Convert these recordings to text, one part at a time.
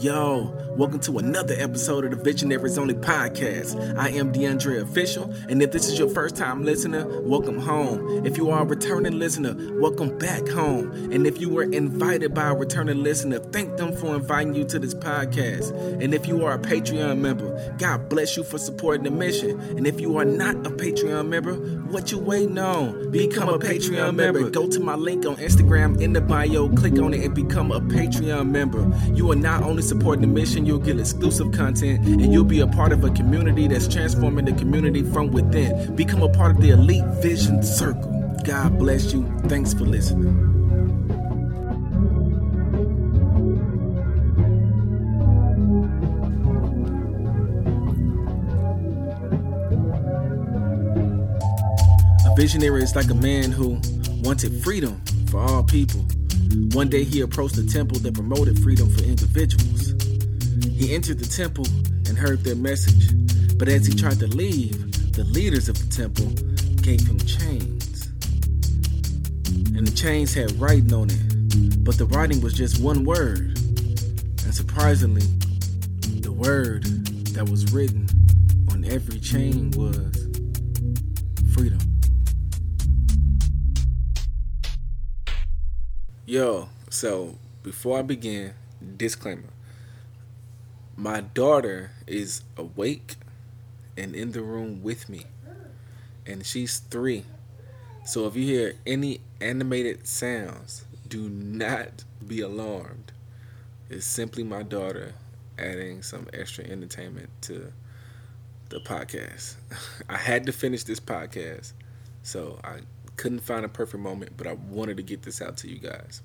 Yo, welcome to another episode of the Visionaries Only podcast. I am DeAndre Official, and if this is your first time listener, welcome home. If you are a returning listener, welcome back home. And if you were invited by a returning listener, thank them for inviting you to this podcast. And if you are a Patreon member, God bless you for supporting the mission. And if you are not a Patreon member, what you waiting on? Become a Patreon member. Go to my link on Instagram in the bio, click on it, and become a Patreon member. You are not only supporting the mission, you'll get exclusive content and you'll be a part of a community that's transforming the community from within. Become a part of the Elite Vision Circle. God bless you. Thanks for listening. A visionary is like a man who wanted freedom for all people. One day he approached a temple that promoted freedom for individuals. He entered the temple and heard their message, but as he tried to leave, the leaders of the temple gave him chains. And the chains had writing on it, but the writing was just one word. And surprisingly, the word that was written on every chain was freedom. Yo, so before I begin, disclaimer. My daughter is awake and in the room with me, and she's three. So if you hear any animated sounds, do not be alarmed. It's simply my daughter adding some extra entertainment to the podcast. I had to finish this podcast, so I couldn't find a perfect moment, but I wanted to get this out to you guys.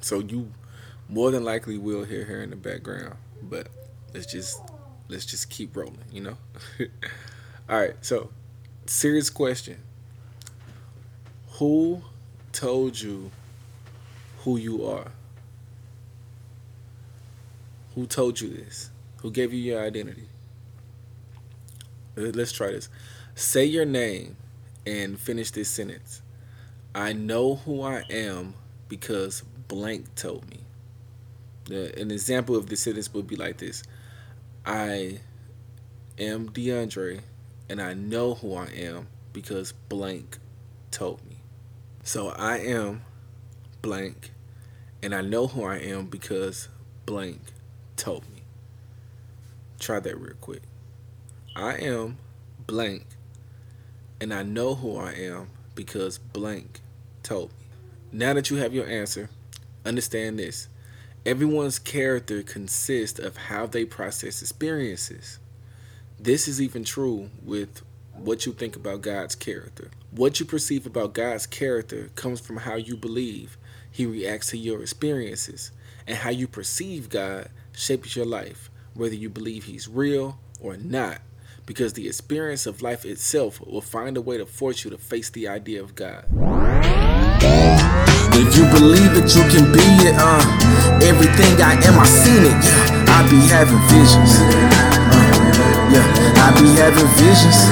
So you more than likely will hear her in the background, but let's just let's just keep rolling, you know? All right, so serious question. Who told you who you are? Who told you this? Who gave you your identity? Let's try this. Say your name and finish this sentence. I know who I am because blank told me. The, an example of this sentence would be like this I am DeAndre and I know who I am because blank told me. So I am blank and I know who I am because blank told me. Try that real quick. I am blank and I know who I am because blank told me. Now that you have your answer, understand this. Everyone's character consists of how they process experiences. This is even true with what you think about God's character. What you perceive about God's character comes from how you believe He reacts to your experiences, and how you perceive God shapes your life, whether you believe He's real or not because the experience of life itself will find a way to force you to face the idea of God. If you believe that you can be it, uh, everything I am, I seen it, yeah. I be having visions, uh, yeah. I be having visions,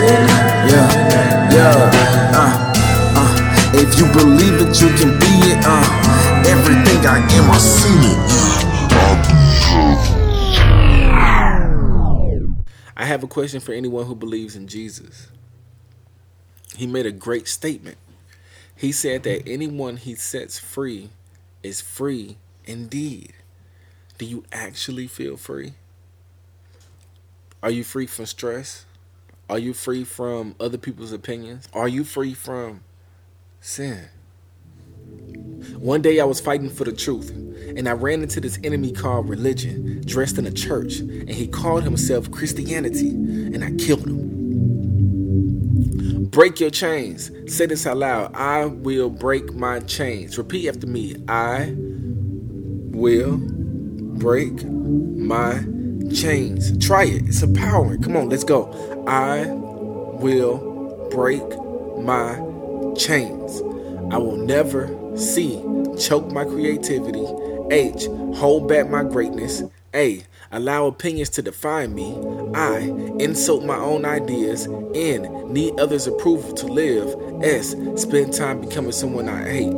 yeah, yeah, uh, uh. If you believe that you can be it, uh, everything I am, I seen it, I have a question for anyone who believes in Jesus. He made a great statement. He said that anyone he sets free is free indeed. Do you actually feel free? Are you free from stress? Are you free from other people's opinions? Are you free from sin? One day I was fighting for the truth, and I ran into this enemy called religion, dressed in a church, and he called himself Christianity, and I killed him. Break your chains. Say this out loud. I will break my chains. Repeat after me. I will break my chains. Try it. It's empowering. Come on, let's go. I will break my chains. I will never C. Choke my creativity. H. Hold back my greatness. A. Allow opinions to define me. I. Insult my own ideas. N. Need others' approval to live. S. Spend time becoming someone I hate.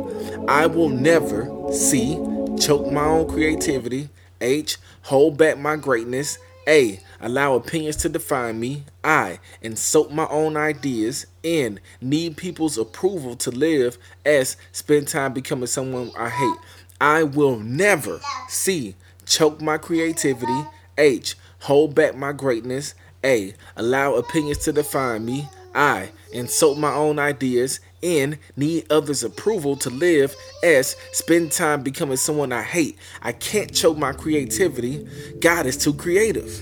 I will never C. Choke my own creativity. H. Hold back my greatness. A. Allow opinions to define me. I. Insult my own ideas. N. Need people's approval to live. S. Spend time becoming someone I hate. I will never. C. Choke my creativity. H. Hold back my greatness. A. Allow opinions to define me. I. Insult my own ideas. N. Need others' approval to live. S. Spend time becoming someone I hate. I can't choke my creativity. God is too creative.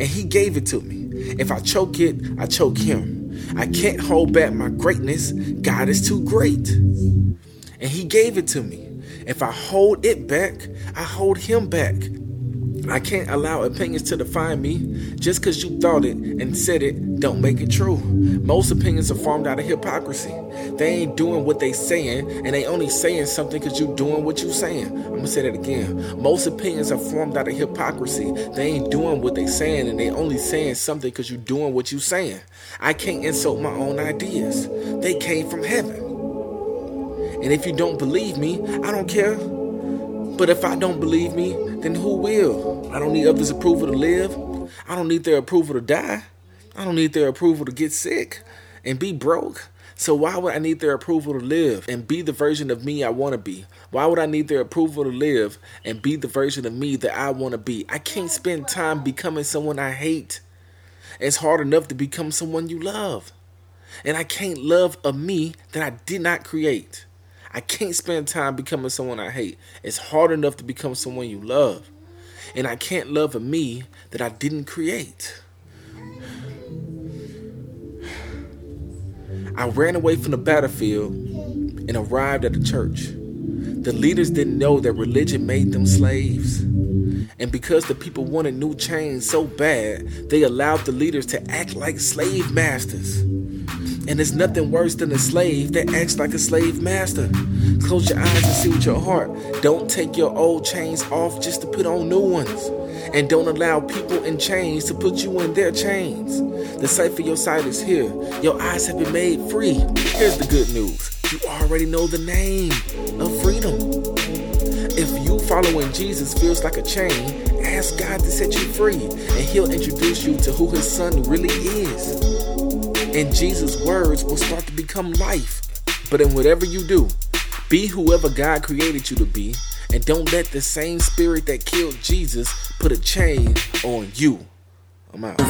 And He gave it to me. If I choke it, I choke Him. I can't hold back my greatness. God is too great. And He gave it to me. If I hold it back, I hold Him back. I can't allow opinions to define me. Just because you thought it and said it, don't make it true. Most opinions are formed out of hypocrisy. They ain't doing what they saying, and they only saying something because you doing what you saying. I'm gonna say that again. Most opinions are formed out of hypocrisy. They ain't doing what they saying, and they only saying something because you doing what you saying. I can't insult my own ideas. They came from heaven. And if you don't believe me, I don't care. But if I don't believe me, then who will? I don't need others' approval to live. I don't need their approval to die. I don't need their approval to get sick and be broke. So why would I need their approval to live and be the version of me I want to be? Why would I need their approval to live and be the version of me that I want to be? I can't spend time becoming someone I hate. It's hard enough to become someone you love. And I can't love a me that I did not create. I can't spend time becoming someone I hate. It's hard enough to become someone you love. And I can't love a me that I didn't create. I ran away from the battlefield and arrived at the church. The leaders didn't know that religion made them slaves. And because the people wanted new chains so bad, they allowed the leaders to act like slave masters. And it's nothing worse than a slave that acts like a slave master. Close your eyes and see with your heart. Don't take your old chains off just to put on new ones. And don't allow people in chains to put you in their chains. The sight for your sight is here. Your eyes have been made free. Here's the good news. You already know the name of freedom. If you following Jesus feels like a chain, ask God to set you free, and He'll introduce you to who His Son really is and Jesus' words will start to become life. But in whatever you do, be whoever God created you to be, and don't let the same spirit that killed Jesus put a chain on you. I'm out.